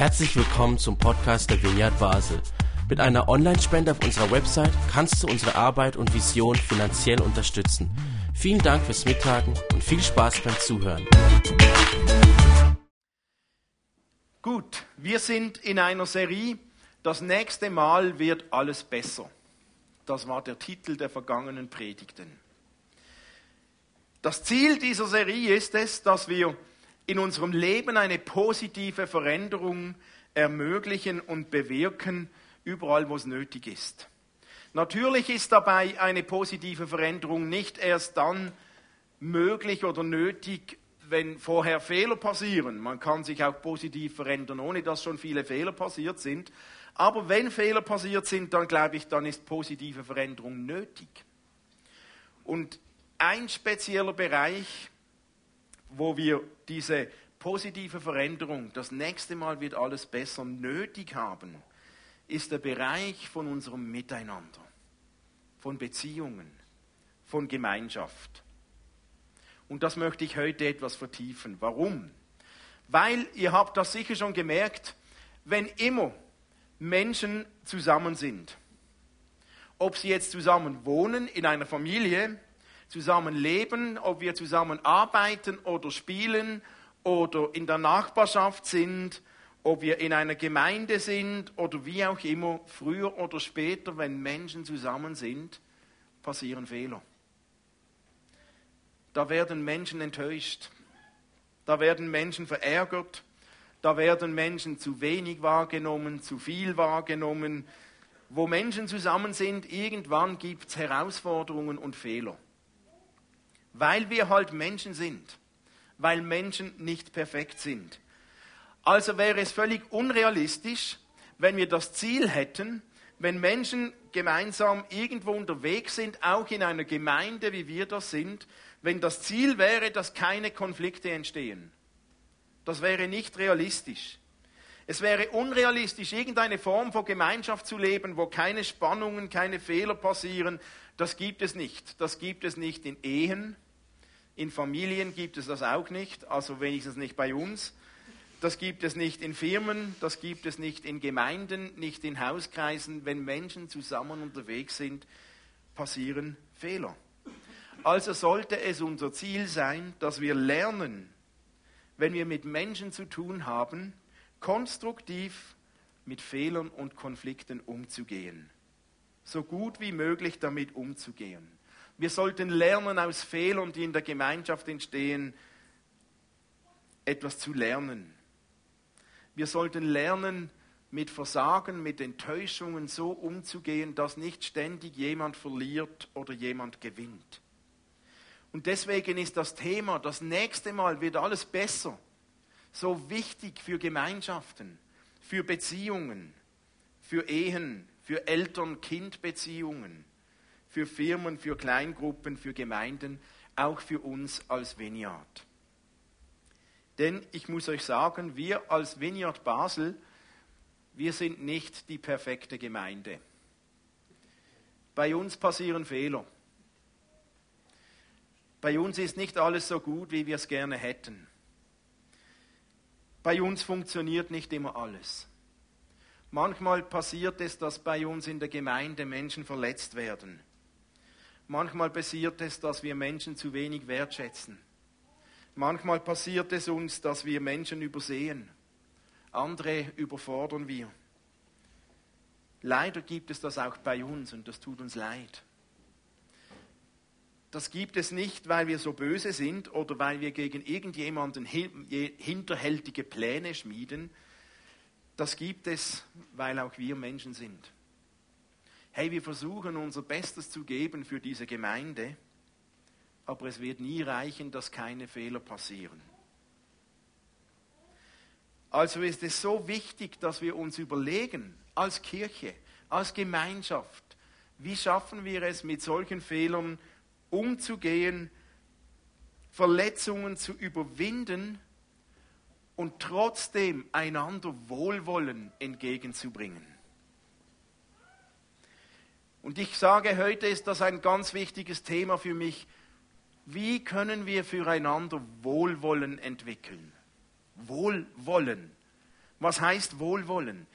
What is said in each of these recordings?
Herzlich willkommen zum Podcast der Vineyard Basel. Mit einer Online-Spende auf unserer Website kannst du unsere Arbeit und Vision finanziell unterstützen. Vielen Dank fürs Mittagen und viel Spaß beim Zuhören. Gut, wir sind in einer Serie. Das nächste Mal wird alles besser. Das war der Titel der vergangenen Predigten. Das Ziel dieser Serie ist es, dass wir in unserem Leben eine positive Veränderung ermöglichen und bewirken, überall wo es nötig ist. Natürlich ist dabei eine positive Veränderung nicht erst dann möglich oder nötig, wenn vorher Fehler passieren. Man kann sich auch positiv verändern, ohne dass schon viele Fehler passiert sind. Aber wenn Fehler passiert sind, dann glaube ich, dann ist positive Veränderung nötig. Und ein spezieller Bereich, wo wir diese positive Veränderung, das nächste Mal wird alles besser, nötig haben, ist der Bereich von unserem Miteinander, von Beziehungen, von Gemeinschaft. Und das möchte ich heute etwas vertiefen. Warum? Weil ihr habt das sicher schon gemerkt, wenn immer Menschen zusammen sind, ob sie jetzt zusammen wohnen in einer Familie, zusammen leben, ob wir zusammen arbeiten oder spielen oder in der Nachbarschaft sind, ob wir in einer Gemeinde sind oder wie auch immer, früher oder später, wenn Menschen zusammen sind, passieren Fehler. Da werden Menschen enttäuscht, da werden Menschen verärgert, da werden Menschen zu wenig wahrgenommen, zu viel wahrgenommen. Wo Menschen zusammen sind, irgendwann gibt es Herausforderungen und Fehler. Weil wir halt Menschen sind. Weil Menschen nicht perfekt sind. Also wäre es völlig unrealistisch, wenn wir das Ziel hätten, wenn Menschen gemeinsam irgendwo unterwegs sind, auch in einer Gemeinde, wie wir das sind, wenn das Ziel wäre, dass keine Konflikte entstehen. Das wäre nicht realistisch. Es wäre unrealistisch, irgendeine Form von Gemeinschaft zu leben, wo keine Spannungen, keine Fehler passieren, das gibt es nicht. Das gibt es nicht in Ehen. In Familien gibt es das auch nicht, also wenigstens nicht bei uns. Das gibt es nicht in Firmen, das gibt es nicht in Gemeinden, nicht in Hauskreisen. Wenn Menschen zusammen unterwegs sind, passieren Fehler. Also sollte es unser Ziel sein, dass wir lernen, wenn wir mit Menschen zu tun haben, konstruktiv mit Fehlern und Konflikten umzugehen so gut wie möglich damit umzugehen. Wir sollten lernen, aus Fehlern, die in der Gemeinschaft entstehen, etwas zu lernen. Wir sollten lernen, mit Versagen, mit Enttäuschungen so umzugehen, dass nicht ständig jemand verliert oder jemand gewinnt. Und deswegen ist das Thema, das nächste Mal wird alles besser, so wichtig für Gemeinschaften, für Beziehungen, für Ehen, für Eltern-Kind-Beziehungen, für Firmen, für Kleingruppen, für Gemeinden, auch für uns als Vineyard. Denn ich muss euch sagen, wir als Vineyard Basel, wir sind nicht die perfekte Gemeinde. Bei uns passieren Fehler. Bei uns ist nicht alles so gut, wie wir es gerne hätten. Bei uns funktioniert nicht immer alles. Manchmal passiert es, dass bei uns in der Gemeinde Menschen verletzt werden. Manchmal passiert es, dass wir Menschen zu wenig wertschätzen. Manchmal passiert es uns, dass wir Menschen übersehen. Andere überfordern wir. Leider gibt es das auch bei uns und das tut uns leid. Das gibt es nicht, weil wir so böse sind oder weil wir gegen irgendjemanden hinterhältige Pläne schmieden, das gibt es, weil auch wir Menschen sind. Hey, wir versuchen unser Bestes zu geben für diese Gemeinde, aber es wird nie reichen, dass keine Fehler passieren. Also ist es so wichtig, dass wir uns überlegen, als Kirche, als Gemeinschaft, wie schaffen wir es, mit solchen Fehlern umzugehen, Verletzungen zu überwinden und trotzdem einander Wohlwollen entgegenzubringen. Und ich sage, heute ist das ein ganz wichtiges Thema für mich. Wie können wir füreinander Wohlwollen entwickeln? Wohlwollen. Was heißt Wohlwollen?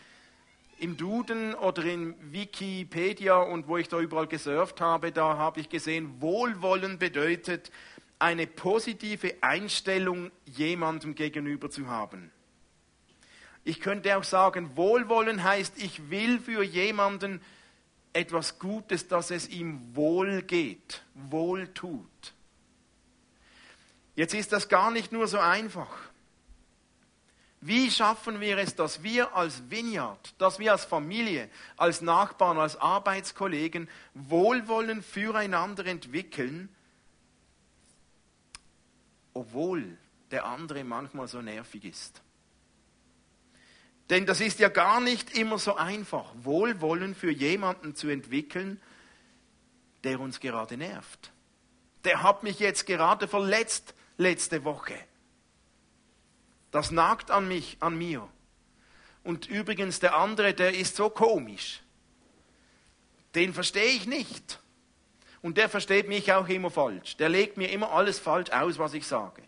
Im Duden oder in Wikipedia und wo ich da überall gesurft habe, da habe ich gesehen, Wohlwollen bedeutet, eine positive Einstellung jemandem gegenüber zu haben. Ich könnte auch sagen, Wohlwollen heißt, ich will für jemanden etwas Gutes, dass es ihm wohl geht, wohl tut. Jetzt ist das gar nicht nur so einfach. Wie schaffen wir es, dass wir als Vineyard, dass wir als Familie, als Nachbarn, als Arbeitskollegen Wohlwollen füreinander entwickeln, obwohl der andere manchmal so nervig ist? Denn das ist ja gar nicht immer so einfach, Wohlwollen für jemanden zu entwickeln, der uns gerade nervt. Der hat mich jetzt gerade verletzt letzte Woche. Das nagt an mich, an mir. Und übrigens der andere, der ist so komisch. Den verstehe ich nicht. Und der versteht mich auch immer falsch. Der legt mir immer alles falsch aus, was ich sage.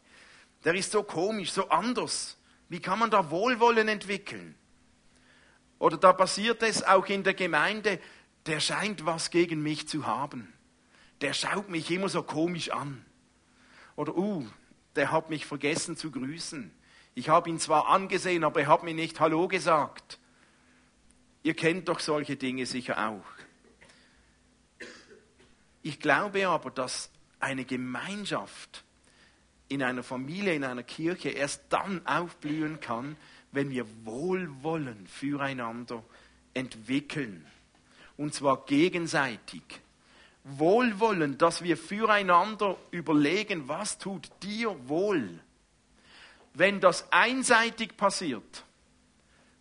Der ist so komisch, so anders. Wie kann man da Wohlwollen entwickeln? Oder da passiert es auch in der Gemeinde, der scheint was gegen mich zu haben. Der schaut mich immer so komisch an. Oder, uh, der hat mich vergessen zu grüßen. Ich habe ihn zwar angesehen, aber er hat mir nicht Hallo gesagt. Ihr kennt doch solche Dinge sicher auch. Ich glaube aber, dass eine Gemeinschaft in einer Familie, in einer Kirche erst dann aufblühen kann, wenn wir Wohlwollen füreinander entwickeln. Und zwar gegenseitig. Wohlwollen, dass wir füreinander überlegen, was tut dir wohl. Wenn das einseitig passiert,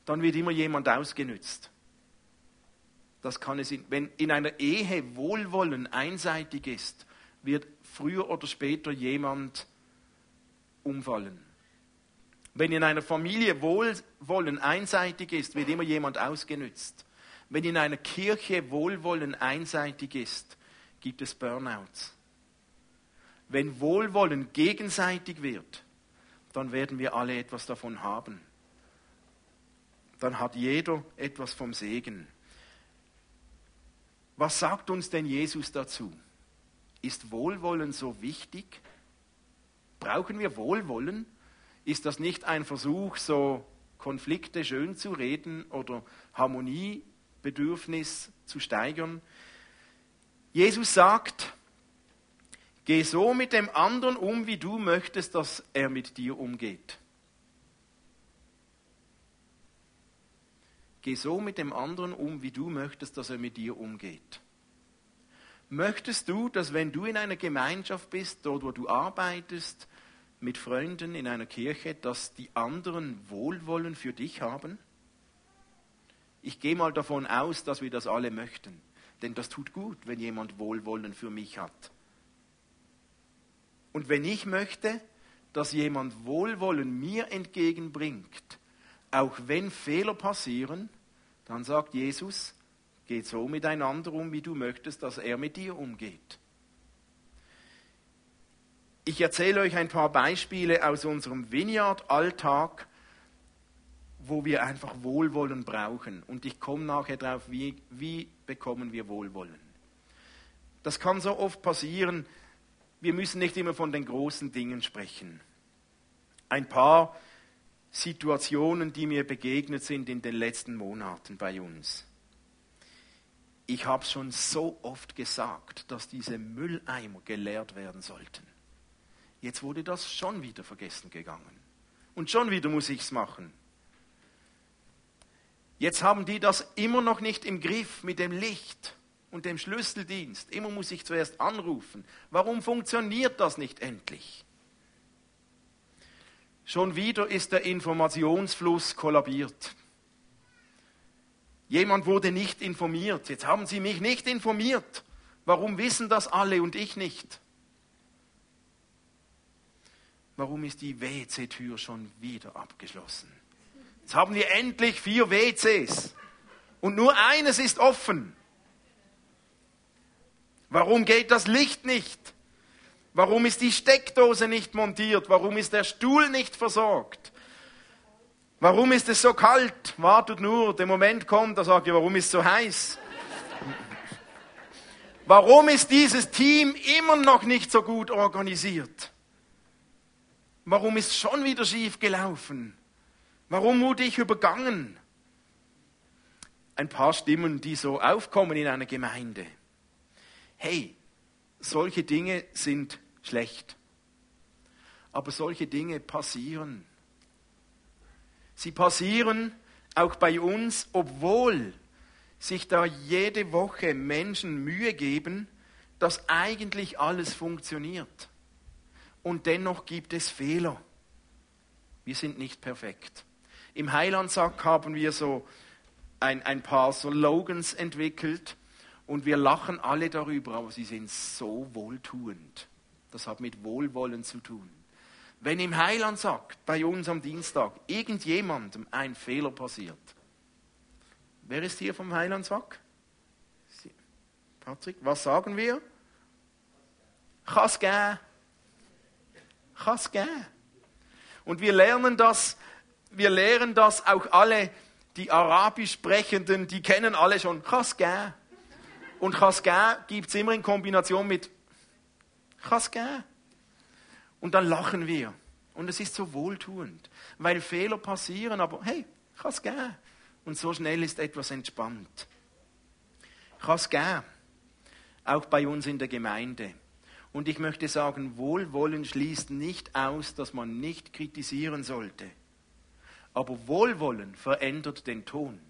dann wird immer jemand ausgenützt. Das kann es in, wenn in einer Ehe Wohlwollen einseitig ist, wird früher oder später jemand umfallen. Wenn in einer Familie Wohlwollen einseitig ist, wird immer jemand ausgenützt. Wenn in einer Kirche Wohlwollen einseitig ist, gibt es Burnouts. Wenn Wohlwollen gegenseitig wird, dann werden wir alle etwas davon haben. Dann hat jeder etwas vom Segen. Was sagt uns denn Jesus dazu? Ist Wohlwollen so wichtig? Brauchen wir Wohlwollen? Ist das nicht ein Versuch, so Konflikte schön zu reden oder Harmoniebedürfnis zu steigern? Jesus sagt, geh so mit dem anderen um, wie du möchtest, dass er mit dir umgeht. Geh so mit dem anderen um, wie du möchtest, dass er mit dir umgeht. Möchtest du, dass wenn du in einer Gemeinschaft bist, dort wo du arbeitest, mit Freunden in einer Kirche, dass die anderen Wohlwollen für dich haben? Ich gehe mal davon aus, dass wir das alle möchten, denn das tut gut, wenn jemand Wohlwollen für mich hat. Und wenn ich möchte, dass jemand Wohlwollen mir entgegenbringt, auch wenn Fehler passieren, dann sagt Jesus, geht so miteinander um, wie du möchtest, dass er mit dir umgeht. Ich erzähle euch ein paar Beispiele aus unserem Vineyard-Alltag, wo wir einfach Wohlwollen brauchen. Und ich komme nachher darauf, wie, wie bekommen wir Wohlwollen. Das kann so oft passieren, wir müssen nicht immer von den großen Dingen sprechen. Ein paar Situationen, die mir begegnet sind in den letzten Monaten bei uns. Ich habe schon so oft gesagt, dass diese Mülleimer geleert werden sollten. Jetzt wurde das schon wieder vergessen gegangen. Und schon wieder muss ich es machen. Jetzt haben die das immer noch nicht im Griff mit dem Licht und dem Schlüsseldienst. Immer muss ich zuerst anrufen. Warum funktioniert das nicht endlich? Schon wieder ist der Informationsfluss kollabiert. Jemand wurde nicht informiert. Jetzt haben Sie mich nicht informiert. Warum wissen das alle und ich nicht? warum ist die WC-Tür schon wieder abgeschlossen? Jetzt haben wir endlich vier WCs und nur eines ist offen. Warum geht das Licht nicht? Warum ist die Steckdose nicht montiert? Warum ist der Stuhl nicht versorgt? Warum ist es so kalt? Wartet nur, der Moment kommt, da sagt ihr, warum ist es so heiß? Warum ist dieses Team immer noch nicht so gut organisiert? Warum ist schon wieder schief gelaufen? Warum wurde ich übergangen? Ein paar Stimmen, die so aufkommen in einer Gemeinde. Hey, solche Dinge sind schlecht. Aber solche Dinge passieren. Sie passieren auch bei uns, obwohl sich da jede Woche Menschen Mühe geben, dass eigentlich alles funktioniert. Und dennoch gibt es Fehler. Wir sind nicht perfekt. Im Heilandsack haben wir so ein, ein paar Slogans entwickelt und wir lachen alle darüber, aber sie sind so wohltuend. Das hat mit Wohlwollen zu tun. Wenn im Heilandsack bei uns am Dienstag irgendjemandem ein Fehler passiert, wer ist hier vom Heilandsack? Patrick, was sagen wir? Kann's gehen. Und wir lernen das, wir lehren das auch alle, die Arabisch sprechenden, die kennen alle schon Kann's. Und Kann's gibt es immer in Kombination mit Kann's gehen. Und dann lachen wir. Und es ist so wohltuend, weil Fehler passieren, aber hey, kann es gehen. Und so schnell ist etwas entspannt. Kann es gehen. Auch bei uns in der Gemeinde. Und ich möchte sagen, Wohlwollen schließt nicht aus, dass man nicht kritisieren sollte. Aber Wohlwollen verändert den Ton.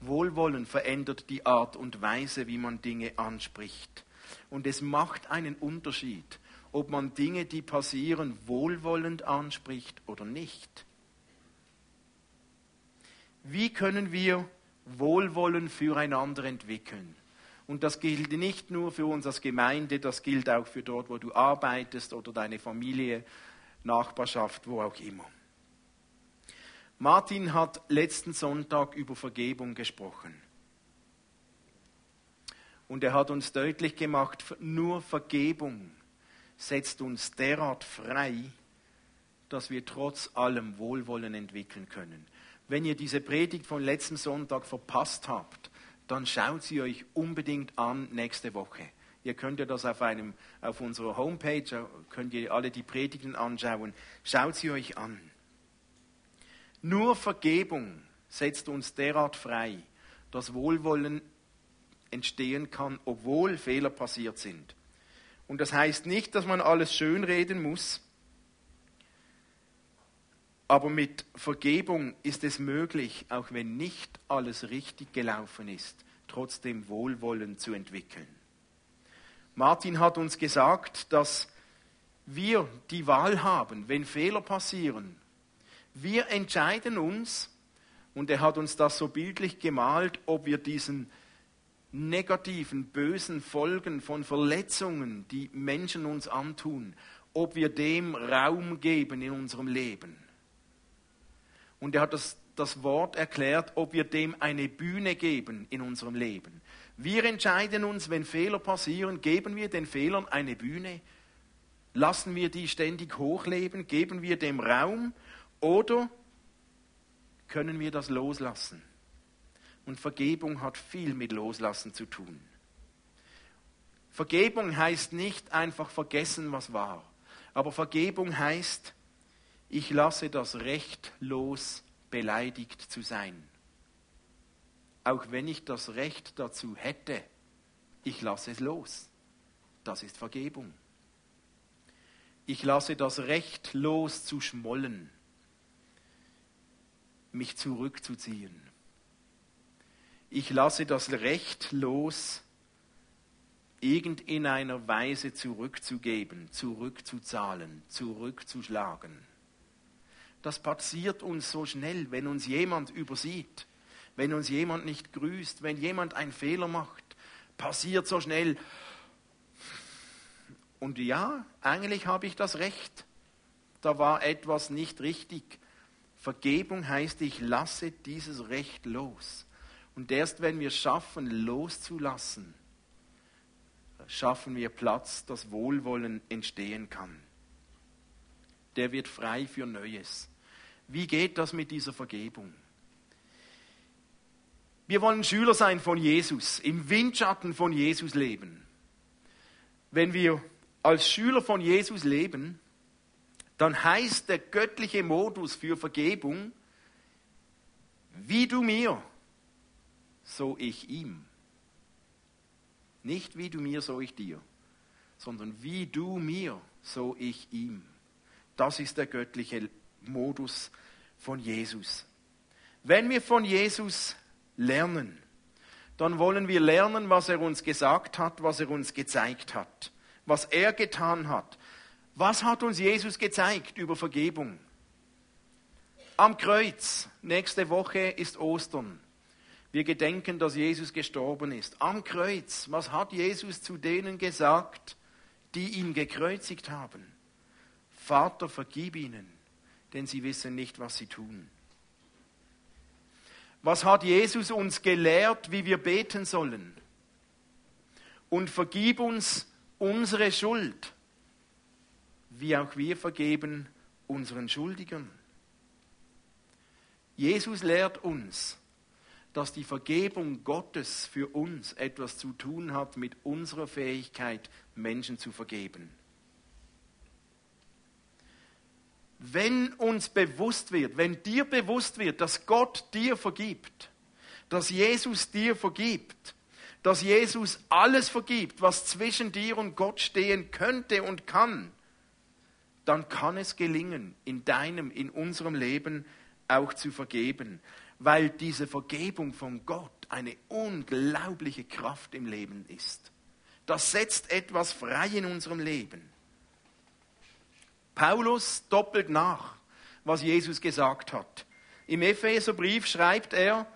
Wohlwollen verändert die Art und Weise, wie man Dinge anspricht. Und es macht einen Unterschied, ob man Dinge, die passieren, wohlwollend anspricht oder nicht. Wie können wir Wohlwollen füreinander entwickeln? Und das gilt nicht nur für uns als Gemeinde, das gilt auch für dort, wo du arbeitest oder deine Familie, Nachbarschaft, wo auch immer. Martin hat letzten Sonntag über Vergebung gesprochen. Und er hat uns deutlich gemacht, nur Vergebung setzt uns derart frei, dass wir trotz allem Wohlwollen entwickeln können. Wenn ihr diese Predigt von letzten Sonntag verpasst habt, dann schaut sie euch unbedingt an nächste Woche. Ihr könnt ja das auf, einem, auf unserer Homepage, könnt ihr alle die Predigten anschauen. Schaut sie euch an. Nur Vergebung setzt uns derart frei, dass Wohlwollen entstehen kann, obwohl Fehler passiert sind. Und das heißt nicht, dass man alles schönreden muss, aber mit Vergebung ist es möglich, auch wenn nicht alles richtig gelaufen ist, trotzdem Wohlwollen zu entwickeln. Martin hat uns gesagt, dass wir die Wahl haben, wenn Fehler passieren. Wir entscheiden uns, und er hat uns das so bildlich gemalt, ob wir diesen negativen, bösen Folgen von Verletzungen, die Menschen uns antun, ob wir dem Raum geben in unserem Leben. Und er hat das, das Wort erklärt, ob wir dem eine Bühne geben in unserem Leben. Wir entscheiden uns, wenn Fehler passieren, geben wir den Fehlern eine Bühne, lassen wir die ständig hochleben, geben wir dem Raum oder können wir das loslassen? Und Vergebung hat viel mit Loslassen zu tun. Vergebung heißt nicht einfach vergessen, was war. Aber Vergebung heißt, ich lasse das Recht los, beleidigt zu sein. Auch wenn ich das Recht dazu hätte, ich lasse es los. Das ist Vergebung. Ich lasse das Recht los zu schmollen, mich zurückzuziehen ich lasse das Recht los, irgend in einer Weise zurückzugeben, zurückzuzahlen, zurückzuschlagen. Das passiert uns so schnell, wenn uns jemand übersieht, wenn uns jemand nicht grüßt, wenn jemand einen Fehler macht, passiert so schnell. Und ja, eigentlich habe ich das Recht. Da war etwas nicht richtig. Vergebung heißt, ich lasse dieses Recht los. Und erst wenn wir schaffen, loszulassen, schaffen wir Platz, dass Wohlwollen entstehen kann. Der wird frei für Neues. Wie geht das mit dieser Vergebung? Wir wollen Schüler sein von Jesus, im Windschatten von Jesus leben. Wenn wir als Schüler von Jesus leben, dann heißt der göttliche Modus für Vergebung, wie du mir, so ich ihm. Nicht wie du mir, so ich dir, sondern wie du mir, so ich ihm. Das ist der göttliche Modus von Jesus. Wenn wir von Jesus lernen, dann wollen wir lernen, was er uns gesagt hat, was er uns gezeigt hat, was er getan hat. Was hat uns Jesus gezeigt über Vergebung? Am Kreuz, nächste Woche ist Ostern. Wir gedenken, dass Jesus gestorben ist. Am Kreuz, was hat Jesus zu denen gesagt, die ihn gekreuzigt haben? Vater, vergib ihnen, denn sie wissen nicht, was sie tun. Was hat Jesus uns gelehrt, wie wir beten sollen? Und vergib uns unsere Schuld, wie auch wir vergeben unseren Schuldigern. Jesus lehrt uns, dass die Vergebung Gottes für uns etwas zu tun hat mit unserer Fähigkeit, Menschen zu vergeben. Wenn uns bewusst wird, wenn dir bewusst wird, dass Gott dir vergibt, dass Jesus dir vergibt, dass Jesus alles vergibt, was zwischen dir und Gott stehen könnte und kann, dann kann es gelingen, in deinem, in unserem Leben auch zu vergeben weil diese Vergebung von Gott eine unglaubliche Kraft im Leben ist. Das setzt etwas frei in unserem Leben. Paulus doppelt nach, was Jesus gesagt hat. Im Epheserbrief schreibt er,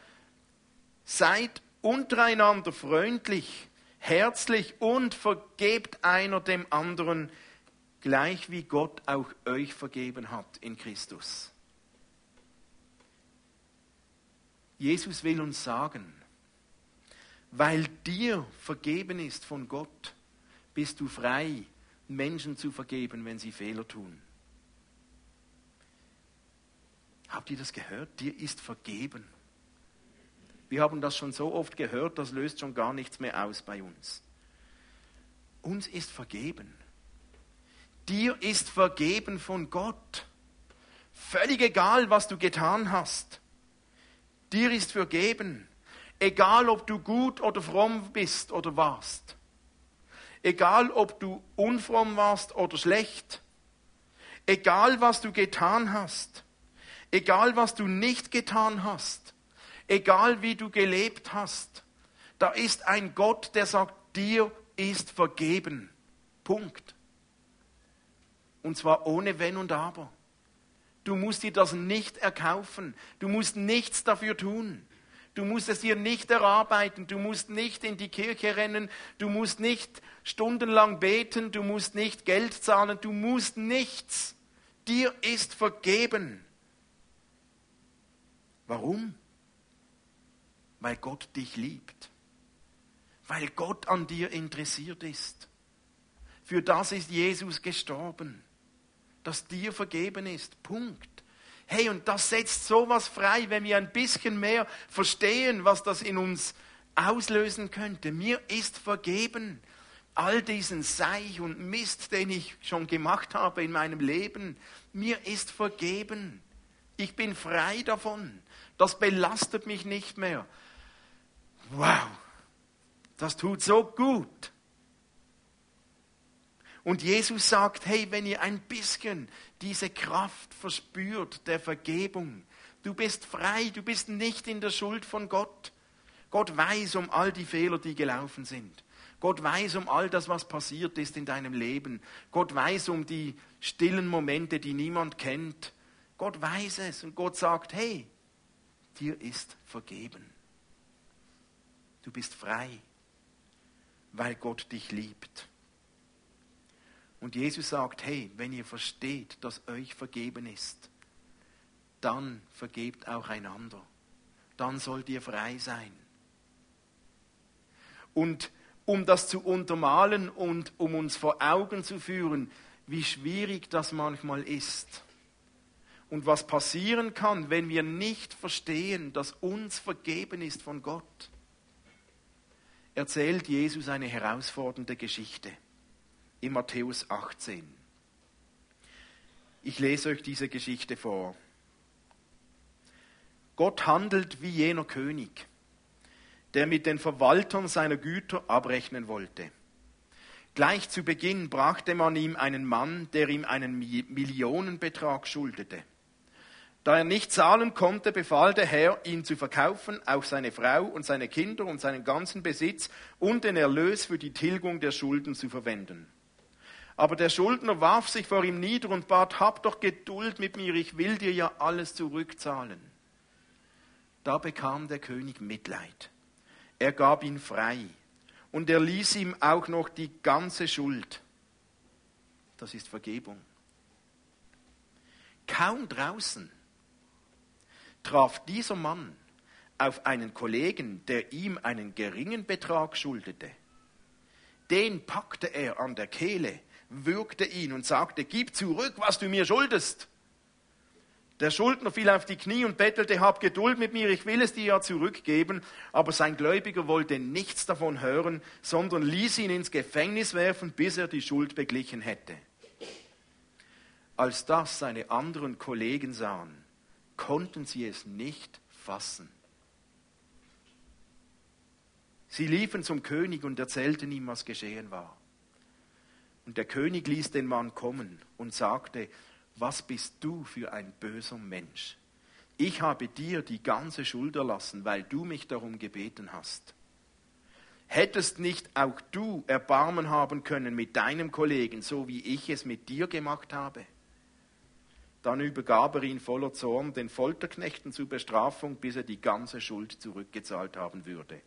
seid untereinander freundlich, herzlich und vergebt einer dem anderen, gleich wie Gott auch euch vergeben hat in Christus. Jesus will uns sagen, weil dir vergeben ist von Gott, bist du frei, Menschen zu vergeben, wenn sie Fehler tun. Habt ihr das gehört? Dir ist vergeben. Wir haben das schon so oft gehört, das löst schon gar nichts mehr aus bei uns. Uns ist vergeben. Dir ist vergeben von Gott. Völlig egal, was du getan hast. Dir ist vergeben, egal ob du gut oder fromm bist oder warst. Egal ob du unfromm warst oder schlecht. Egal was du getan hast. Egal was du nicht getan hast. Egal wie du gelebt hast. Da ist ein Gott, der sagt, dir ist vergeben. Punkt. Und zwar ohne Wenn und Aber. Du musst dir das nicht erkaufen. Du musst nichts dafür tun. Du musst es dir nicht erarbeiten. Du musst nicht in die Kirche rennen. Du musst nicht stundenlang beten. Du musst nicht Geld zahlen. Du musst nichts. Dir ist vergeben. Warum? Weil Gott dich liebt. Weil Gott an dir interessiert ist. Für das ist Jesus gestorben dass dir vergeben ist. Punkt. Hey, und das setzt sowas frei, wenn wir ein bisschen mehr verstehen, was das in uns auslösen könnte. Mir ist vergeben. All diesen Seich und Mist, den ich schon gemacht habe in meinem Leben, mir ist vergeben. Ich bin frei davon. Das belastet mich nicht mehr. Wow, das tut so gut. Und Jesus sagt, hey, wenn ihr ein bisschen diese Kraft verspürt der Vergebung, du bist frei, du bist nicht in der Schuld von Gott. Gott weiß um all die Fehler, die gelaufen sind. Gott weiß um all das, was passiert ist in deinem Leben. Gott weiß um die stillen Momente, die niemand kennt. Gott weiß es und Gott sagt, hey, dir ist vergeben. Du bist frei, weil Gott dich liebt. Und Jesus sagt, hey, wenn ihr versteht, dass euch vergeben ist, dann vergebt auch einander. Dann sollt ihr frei sein. Und um das zu untermalen und um uns vor Augen zu führen, wie schwierig das manchmal ist und was passieren kann, wenn wir nicht verstehen, dass uns vergeben ist von Gott, erzählt Jesus eine herausfordernde Geschichte in Matthäus 18. Ich lese euch diese Geschichte vor. Gott handelt wie jener König, der mit den Verwaltern seiner Güter abrechnen wollte. Gleich zu Beginn brachte man ihm einen Mann, der ihm einen Millionenbetrag schuldete. Da er nicht zahlen konnte, befahl der Herr, ihn zu verkaufen, auch seine Frau und seine Kinder und seinen ganzen Besitz und den Erlös für die Tilgung der Schulden zu verwenden. Aber der Schuldner warf sich vor ihm nieder und bat, hab doch Geduld mit mir, ich will dir ja alles zurückzahlen. Da bekam der König Mitleid. Er gab ihn frei und er ließ ihm auch noch die ganze Schuld. Das ist Vergebung. Kaum draußen traf dieser Mann auf einen Kollegen, der ihm einen geringen Betrag schuldete. Den packte er an der Kehle, würgte ihn und sagte, gib zurück, was du mir schuldest. Der Schuldner fiel auf die Knie und bettelte, hab Geduld mit mir, ich will es dir ja zurückgeben. Aber sein Gläubiger wollte nichts davon hören, sondern ließ ihn ins Gefängnis werfen, bis er die Schuld beglichen hätte. Als das seine anderen Kollegen sahen, konnten sie es nicht fassen. Sie liefen zum König und erzählten ihm, was geschehen war. Und der König ließ den Mann kommen und sagte, was bist du für ein böser Mensch? Ich habe dir die ganze Schuld erlassen, weil du mich darum gebeten hast. Hättest nicht auch du Erbarmen haben können mit deinem Kollegen, so wie ich es mit dir gemacht habe? Dann übergab er ihn voller Zorn den Folterknechten zur Bestrafung, bis er die ganze Schuld zurückgezahlt haben würde.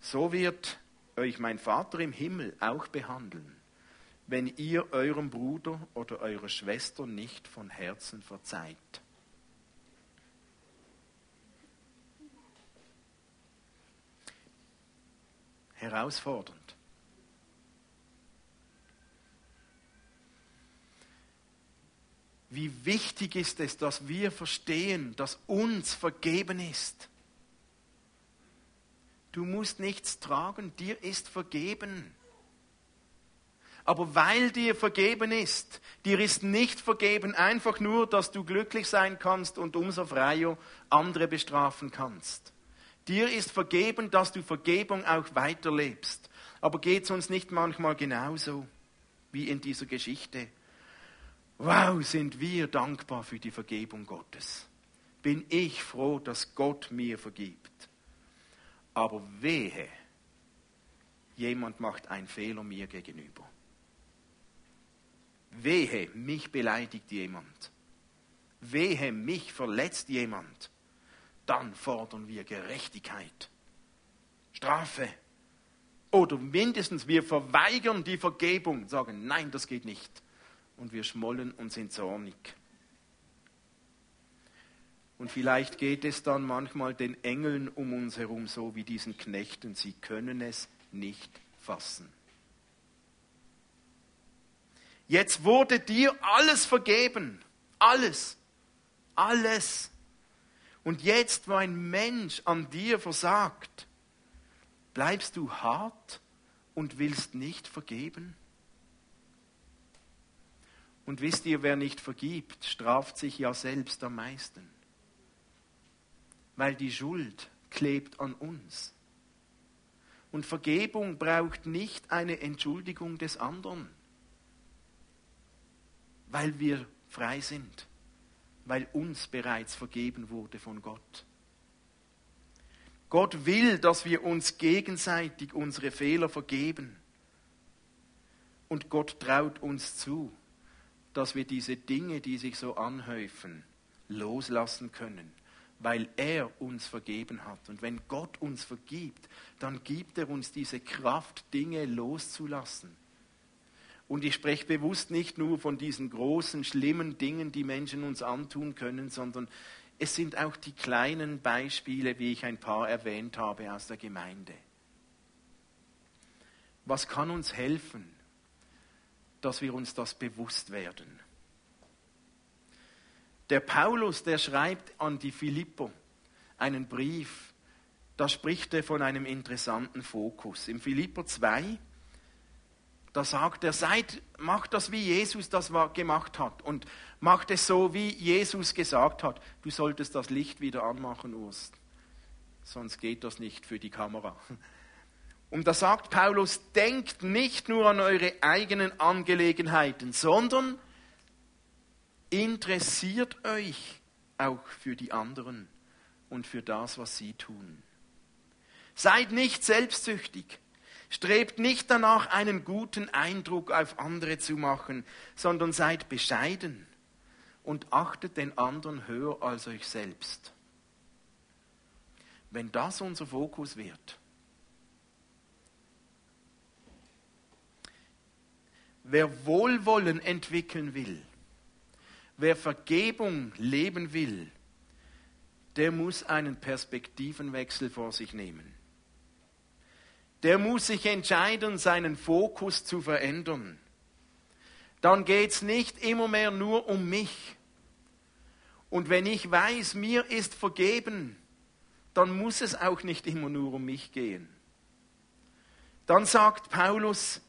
So wird euch mein Vater im Himmel auch behandeln, wenn ihr eurem Bruder oder eurer Schwester nicht von Herzen verzeiht. Herausfordernd. wie wichtig ist es, dass wir verstehen, dass uns vergeben ist. Du musst nichts tragen, dir ist vergeben. Aber weil dir vergeben ist, dir ist nicht vergeben einfach nur, dass du glücklich sein kannst und umso freier andere bestrafen kannst. Dir ist vergeben, dass du Vergebung auch weiterlebst. Aber geht es uns nicht manchmal genauso wie in dieser Geschichte? Wow, sind wir dankbar für die Vergebung Gottes. Bin ich froh, dass Gott mir vergibt. Aber wehe, jemand macht einen Fehler mir gegenüber. Wehe, mich beleidigt jemand. Wehe, mich verletzt jemand. Dann fordern wir Gerechtigkeit, Strafe. Oder mindestens wir verweigern die Vergebung, sagen, nein, das geht nicht und wir schmollen und sind zornig. Und vielleicht geht es dann manchmal den Engeln um uns herum so wie diesen Knechten. Sie können es nicht fassen. Jetzt wurde dir alles vergeben. Alles. Alles. Und jetzt, wo ein Mensch an dir versagt, bleibst du hart und willst nicht vergeben? Und wisst ihr, wer nicht vergibt, straft sich ja selbst am meisten. Weil die Schuld klebt an uns. Und Vergebung braucht nicht eine Entschuldigung des anderen, weil wir frei sind, weil uns bereits vergeben wurde von Gott. Gott will, dass wir uns gegenseitig unsere Fehler vergeben. Und Gott traut uns zu, dass wir diese Dinge, die sich so anhäufen, loslassen können, weil er uns vergeben hat. Und wenn Gott uns vergibt, dann gibt er uns diese Kraft, Dinge loszulassen. Und ich spreche bewusst nicht nur von diesen großen, schlimmen Dingen, die Menschen uns antun können, sondern es sind auch die kleinen Beispiele, wie ich ein paar erwähnt habe aus der Gemeinde. Was kann uns helfen? dass wir uns das bewusst werden. Der Paulus, der schreibt an die Philippo einen Brief, da spricht er von einem interessanten Fokus. Im Philippo 2, da sagt er, seid, macht das wie Jesus das gemacht hat und macht es so, wie Jesus gesagt hat. Du solltest das Licht wieder anmachen, Urs. Sonst geht das nicht für die Kamera. Und da sagt Paulus, denkt nicht nur an eure eigenen Angelegenheiten, sondern interessiert euch auch für die anderen und für das, was sie tun. Seid nicht selbstsüchtig. Strebt nicht danach, einen guten Eindruck auf andere zu machen, sondern seid bescheiden und achtet den anderen höher als euch selbst. Wenn das unser Fokus wird, wer Wohlwollen entwickeln will, wer Vergebung leben will, der muss einen Perspektivenwechsel vor sich nehmen. Der muss sich entscheiden, seinen Fokus zu verändern. Dann geht es nicht immer mehr nur um mich. Und wenn ich weiß, mir ist vergeben, dann muss es auch nicht immer nur um mich gehen. Dann sagt Paulus,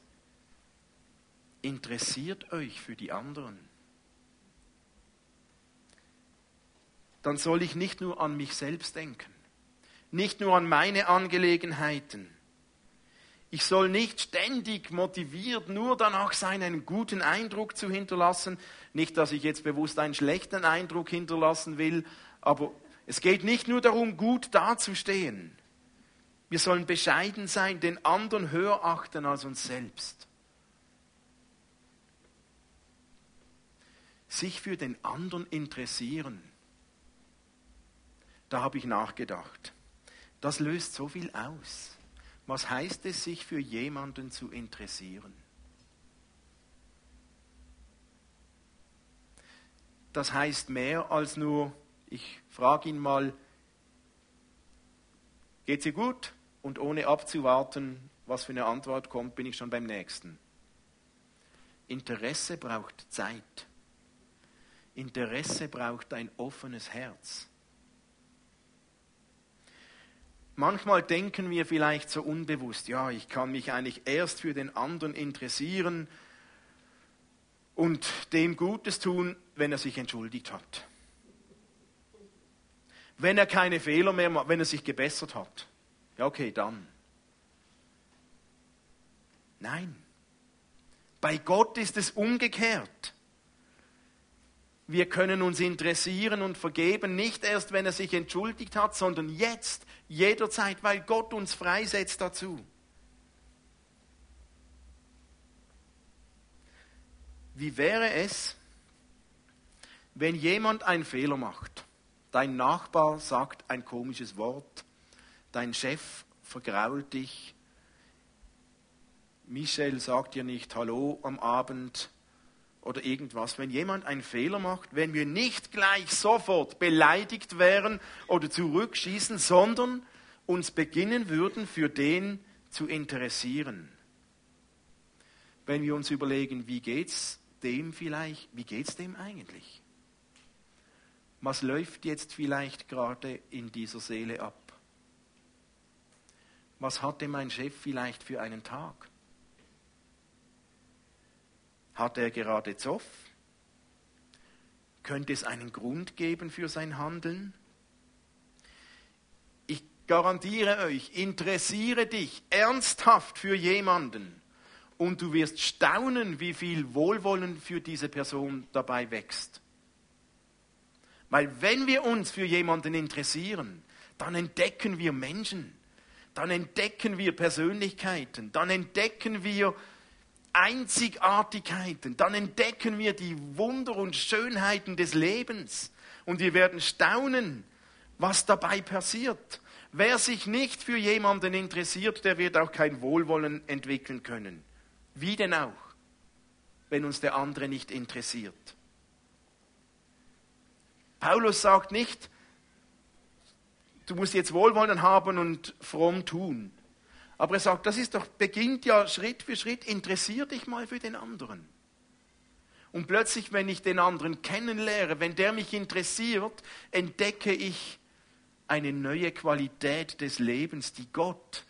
interessiert euch für die anderen. Dann soll ich nicht nur an mich selbst denken, nicht nur an meine Angelegenheiten. Ich soll nicht ständig motiviert nur danach sein, einen guten Eindruck zu hinterlassen. Nicht, dass ich jetzt bewusst einen schlechten Eindruck hinterlassen will, aber es geht nicht nur darum, gut dazustehen. Wir sollen bescheiden sein, den anderen höher achten als uns selbst. sich für den anderen interessieren. Da habe ich nachgedacht. Das löst so viel aus. Was heißt es, sich für jemanden zu interessieren? Das heißt mehr als nur, ich frage ihn mal, geht sie gut? Und ohne abzuwarten, was für eine Antwort kommt, bin ich schon beim nächsten. Interesse braucht Zeit. Interesse braucht ein offenes Herz. Manchmal denken wir vielleicht so unbewusst, ja, ich kann mich eigentlich erst für den anderen interessieren und dem Gutes tun, wenn er sich entschuldigt hat. Wenn er keine Fehler mehr macht, wenn er sich gebessert hat. Ja, okay, dann. Nein. Bei Gott ist es umgekehrt. Wir können uns interessieren und vergeben, nicht erst, wenn er sich entschuldigt hat, sondern jetzt, jederzeit, weil Gott uns freisetzt dazu. Wie wäre es, wenn jemand einen Fehler macht? Dein Nachbar sagt ein komisches Wort, dein Chef vergrault dich, Michel sagt dir nicht Hallo am Abend, oder irgendwas. Wenn jemand einen Fehler macht, wenn wir nicht gleich sofort beleidigt wären oder zurückschießen, sondern uns beginnen würden, für den zu interessieren. Wenn wir uns überlegen, wie geht's dem vielleicht, wie geht's dem eigentlich? Was läuft jetzt vielleicht gerade in dieser Seele ab? Was hatte mein Chef vielleicht für einen Tag? Hat er gerade Zoff? Könnte es einen Grund geben für sein Handeln? Ich garantiere euch, interessiere dich ernsthaft für jemanden und du wirst staunen, wie viel Wohlwollen für diese Person dabei wächst. Weil wenn wir uns für jemanden interessieren, dann entdecken wir Menschen, dann entdecken wir Persönlichkeiten, dann entdecken wir Einzigartigkeiten, dann entdecken wir die Wunder und Schönheiten des Lebens und wir werden staunen, was dabei passiert. Wer sich nicht für jemanden interessiert, der wird auch kein Wohlwollen entwickeln können. Wie denn auch, wenn uns der andere nicht interessiert. Paulus sagt nicht, du musst jetzt Wohlwollen haben und fromm tun. Aber er sagt, das ist doch, beginnt ja Schritt für Schritt, interessier dich mal für den anderen. Und plötzlich, wenn ich den anderen kennenlerne, wenn der mich interessiert, entdecke ich eine neue Qualität des Lebens, die Gott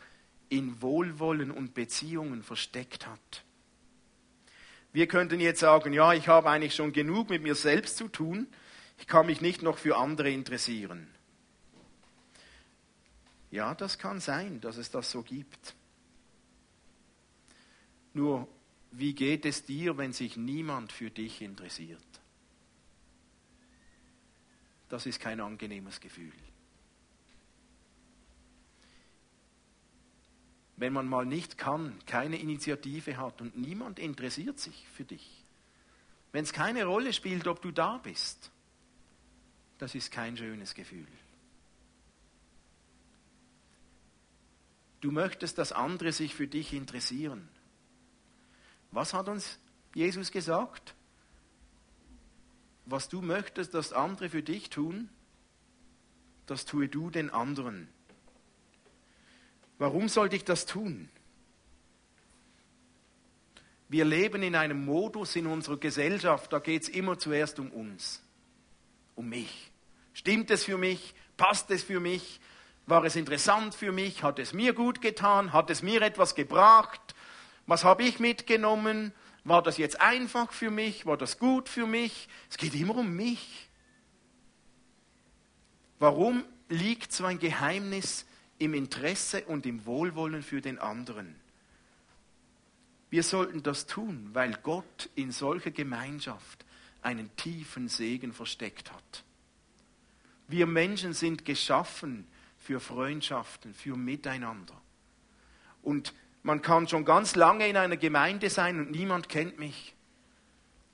in Wohlwollen und Beziehungen versteckt hat. Wir könnten jetzt sagen, ja, ich habe eigentlich schon genug mit mir selbst zu tun, ich kann mich nicht noch für andere interessieren. Ja, das kann sein, dass es das so gibt. Nur, wie geht es dir, wenn sich niemand für dich interessiert? Das ist kein angenehmes Gefühl. Wenn man mal nicht kann, keine Initiative hat und niemand interessiert sich für dich. Wenn es keine Rolle spielt, ob du da bist, das ist kein schönes Gefühl. Du möchtest, dass andere sich für dich interessieren. Was hat uns Jesus gesagt? Was du möchtest, dass andere für dich tun, das tue du den anderen. Warum sollte ich das tun? Wir leben in einem Modus in unserer Gesellschaft, da geht es immer zuerst um uns, um mich. Stimmt es für mich? Passt es für mich? War es interessant für mich? Hat es mir gut getan? Hat es mir etwas gebracht? Was habe ich mitgenommen? War das jetzt einfach für mich? War das gut für mich? Es geht immer um mich. Warum liegt so ein Geheimnis im Interesse und im Wohlwollen für den anderen? Wir sollten das tun, weil Gott in solcher Gemeinschaft einen tiefen Segen versteckt hat. Wir Menschen sind geschaffen für Freundschaften, für Miteinander. Und man kann schon ganz lange in einer Gemeinde sein und niemand kennt mich.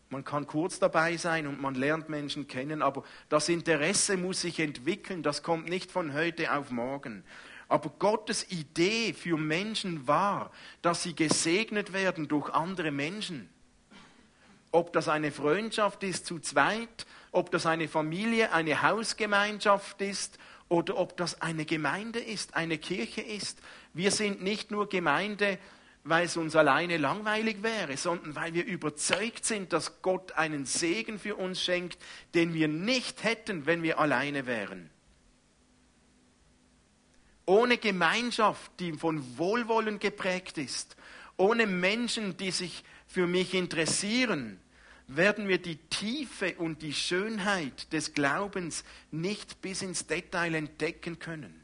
Man kann kurz dabei sein und man lernt Menschen kennen, aber das Interesse muss sich entwickeln, das kommt nicht von heute auf morgen. Aber Gottes Idee für Menschen war, dass sie gesegnet werden durch andere Menschen. Ob das eine Freundschaft ist zu zweit, ob das eine Familie, eine Hausgemeinschaft ist oder ob das eine Gemeinde ist, eine Kirche ist. Wir sind nicht nur Gemeinde, weil es uns alleine langweilig wäre, sondern weil wir überzeugt sind, dass Gott einen Segen für uns schenkt, den wir nicht hätten, wenn wir alleine wären. Ohne Gemeinschaft, die von Wohlwollen geprägt ist, ohne Menschen, die sich für mich interessieren, werden wir die Tiefe und die Schönheit des Glaubens nicht bis ins Detail entdecken können,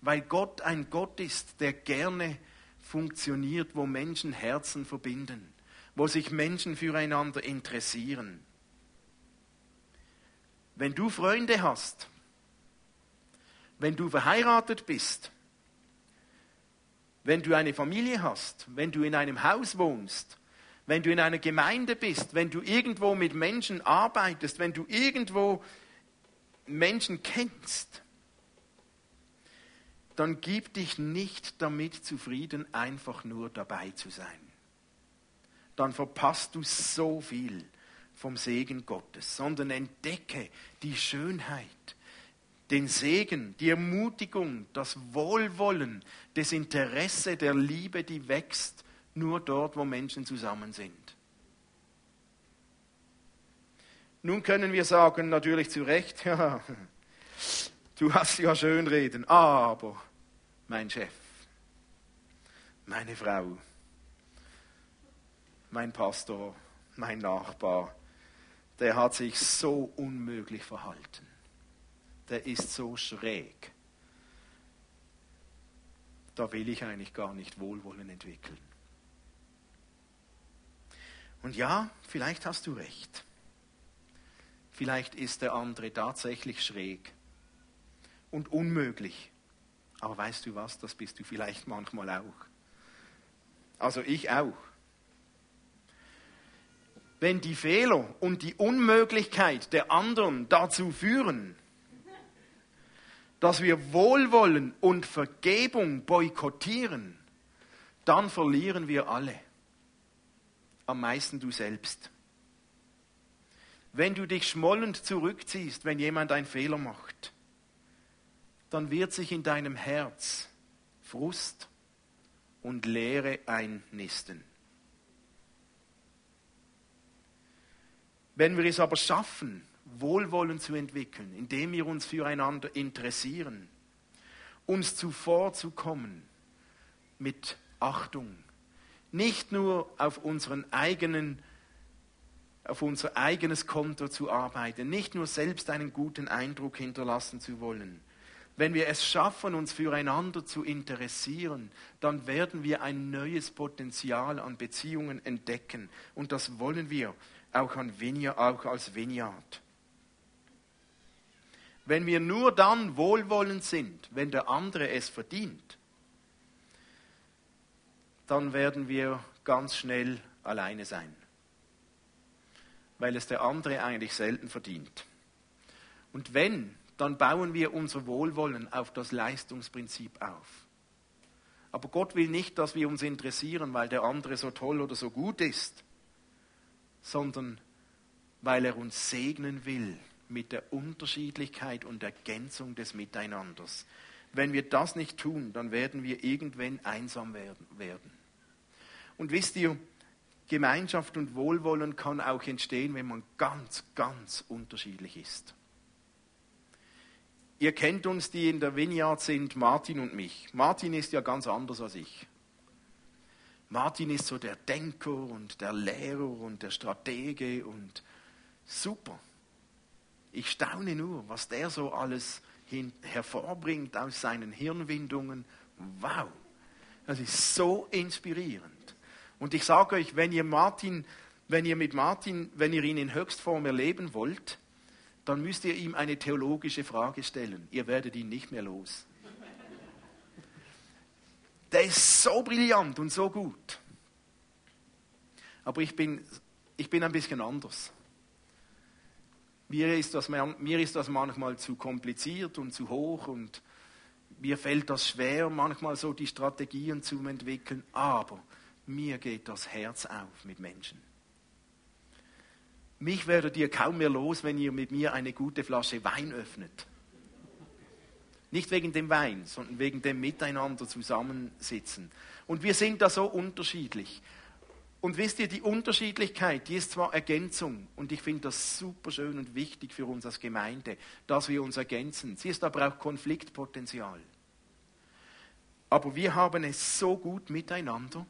weil Gott ein Gott ist, der gerne funktioniert, wo Menschen Herzen verbinden, wo sich Menschen füreinander interessieren. Wenn du Freunde hast, wenn du verheiratet bist, wenn du eine Familie hast, wenn du in einem Haus wohnst, wenn du in einer Gemeinde bist, wenn du irgendwo mit Menschen arbeitest, wenn du irgendwo Menschen kennst, dann gib dich nicht damit zufrieden, einfach nur dabei zu sein. Dann verpasst du so viel vom Segen Gottes, sondern entdecke die Schönheit, den Segen, die Ermutigung, das Wohlwollen, das Interesse der Liebe, die wächst nur dort, wo Menschen zusammen sind. Nun können wir sagen, natürlich zu Recht, ja, du hast ja schön reden, aber mein Chef, meine Frau, mein Pastor, mein Nachbar, der hat sich so unmöglich verhalten. Der ist so schräg. Da will ich eigentlich gar nicht Wohlwollen entwickeln. Und ja, vielleicht hast du recht. Vielleicht ist der andere tatsächlich schräg und unmöglich. Aber weißt du was, das bist du vielleicht manchmal auch. Also ich auch. Wenn die Fehler und die Unmöglichkeit der anderen dazu führen, dass wir Wohlwollen und Vergebung boykottieren, dann verlieren wir alle am meisten du selbst. Wenn du dich schmollend zurückziehst, wenn jemand einen Fehler macht, dann wird sich in deinem Herz Frust und Leere einnisten. Wenn wir es aber schaffen, Wohlwollen zu entwickeln, indem wir uns füreinander interessieren, uns zuvorzukommen mit Achtung, nicht nur auf unseren eigenen auf unser eigenes Konto zu arbeiten, nicht nur selbst einen guten Eindruck hinterlassen zu wollen. Wenn wir es schaffen, uns füreinander zu interessieren, dann werden wir ein neues Potenzial an Beziehungen entdecken. Und das wollen wir auch, an Vineyard, auch als Vineyard. Wenn wir nur dann wohlwollend sind, wenn der andere es verdient, dann werden wir ganz schnell alleine sein, weil es der andere eigentlich selten verdient. Und wenn, dann bauen wir unser Wohlwollen auf das Leistungsprinzip auf. Aber Gott will nicht, dass wir uns interessieren, weil der andere so toll oder so gut ist, sondern weil er uns segnen will mit der Unterschiedlichkeit und Ergänzung des Miteinanders. Wenn wir das nicht tun, dann werden wir irgendwann einsam werden. Und wisst ihr, Gemeinschaft und Wohlwollen kann auch entstehen, wenn man ganz, ganz unterschiedlich ist. Ihr kennt uns, die in der Vineyard sind, Martin und mich. Martin ist ja ganz anders als ich. Martin ist so der Denker und der Lehrer und der Stratege und super. Ich staune nur, was der so alles hin, hervorbringt aus seinen Hirnwindungen. Wow, das ist so inspirierend. Und ich sage euch, wenn ihr Martin, wenn ihr mit Martin, wenn ihr ihn in Höchstform erleben wollt, dann müsst ihr ihm eine theologische Frage stellen. Ihr werdet ihn nicht mehr los. Der ist so brillant und so gut. Aber ich bin, ich bin ein bisschen anders. Mir ist, das, mir ist das manchmal zu kompliziert und zu hoch und mir fällt das schwer, manchmal so die Strategien zu entwickeln. Aber mir geht das Herz auf mit Menschen. Mich werdet ihr kaum mehr los, wenn ihr mit mir eine gute Flasche Wein öffnet. Nicht wegen dem Wein, sondern wegen dem Miteinander zusammensitzen. Und wir sind da so unterschiedlich. Und wisst ihr, die Unterschiedlichkeit, die ist zwar Ergänzung und ich finde das super schön und wichtig für uns als Gemeinde, dass wir uns ergänzen. Sie ist aber auch Konfliktpotenzial. Aber wir haben es so gut miteinander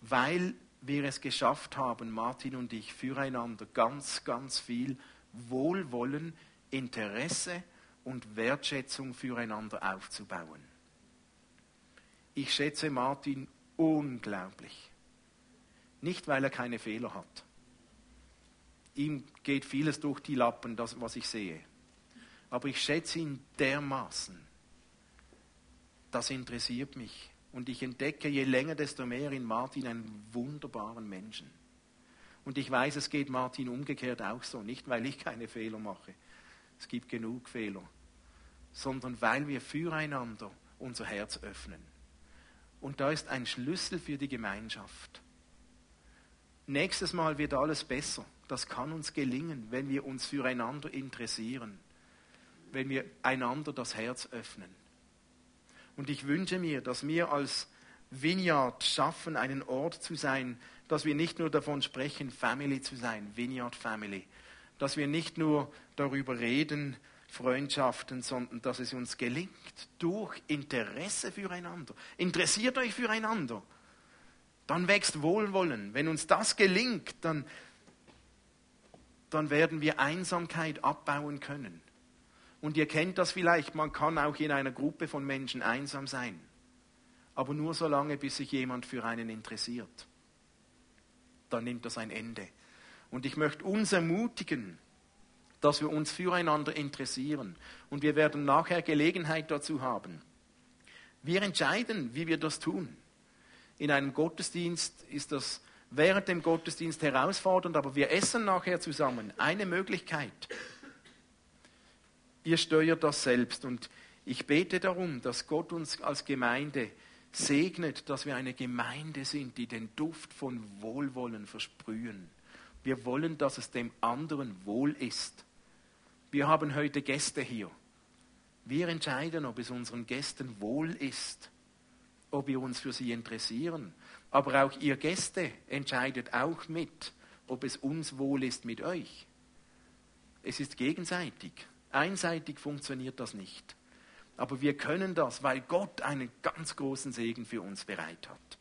weil wir es geschafft haben, Martin und ich, füreinander ganz, ganz viel Wohlwollen, Interesse und Wertschätzung füreinander aufzubauen. Ich schätze Martin unglaublich. Nicht, weil er keine Fehler hat. Ihm geht vieles durch die Lappen, das, was ich sehe. Aber ich schätze ihn dermaßen. Das interessiert mich. Und ich entdecke je länger, desto mehr in Martin einen wunderbaren Menschen. Und ich weiß, es geht Martin umgekehrt auch so. Nicht, weil ich keine Fehler mache. Es gibt genug Fehler. Sondern weil wir füreinander unser Herz öffnen. Und da ist ein Schlüssel für die Gemeinschaft. Nächstes Mal wird alles besser. Das kann uns gelingen, wenn wir uns füreinander interessieren. Wenn wir einander das Herz öffnen. Und ich wünsche mir, dass wir als Vineyard schaffen, einen Ort zu sein, dass wir nicht nur davon sprechen, Family zu sein, Vineyard Family, dass wir nicht nur darüber reden, Freundschaften, sondern dass es uns gelingt durch Interesse füreinander. Interessiert euch füreinander. Dann wächst Wohlwollen. Wenn uns das gelingt, dann, dann werden wir Einsamkeit abbauen können. Und ihr kennt das vielleicht, man kann auch in einer Gruppe von Menschen einsam sein. Aber nur so lange, bis sich jemand für einen interessiert. Dann nimmt das ein Ende. Und ich möchte uns ermutigen, dass wir uns füreinander interessieren. Und wir werden nachher Gelegenheit dazu haben. Wir entscheiden, wie wir das tun. In einem Gottesdienst ist das während dem Gottesdienst herausfordernd, aber wir essen nachher zusammen. Eine Möglichkeit ihr steuert das selbst. Und ich bete darum, dass Gott uns als Gemeinde segnet, dass wir eine Gemeinde sind, die den Duft von Wohlwollen versprühen. Wir wollen, dass es dem anderen wohl ist. Wir haben heute Gäste hier. Wir entscheiden, ob es unseren Gästen wohl ist, ob wir uns für sie interessieren. Aber auch ihr Gäste entscheidet auch mit, ob es uns wohl ist mit euch. Es ist gegenseitig. Einseitig funktioniert das nicht. Aber wir können das, weil Gott einen ganz großen Segen für uns bereit hat.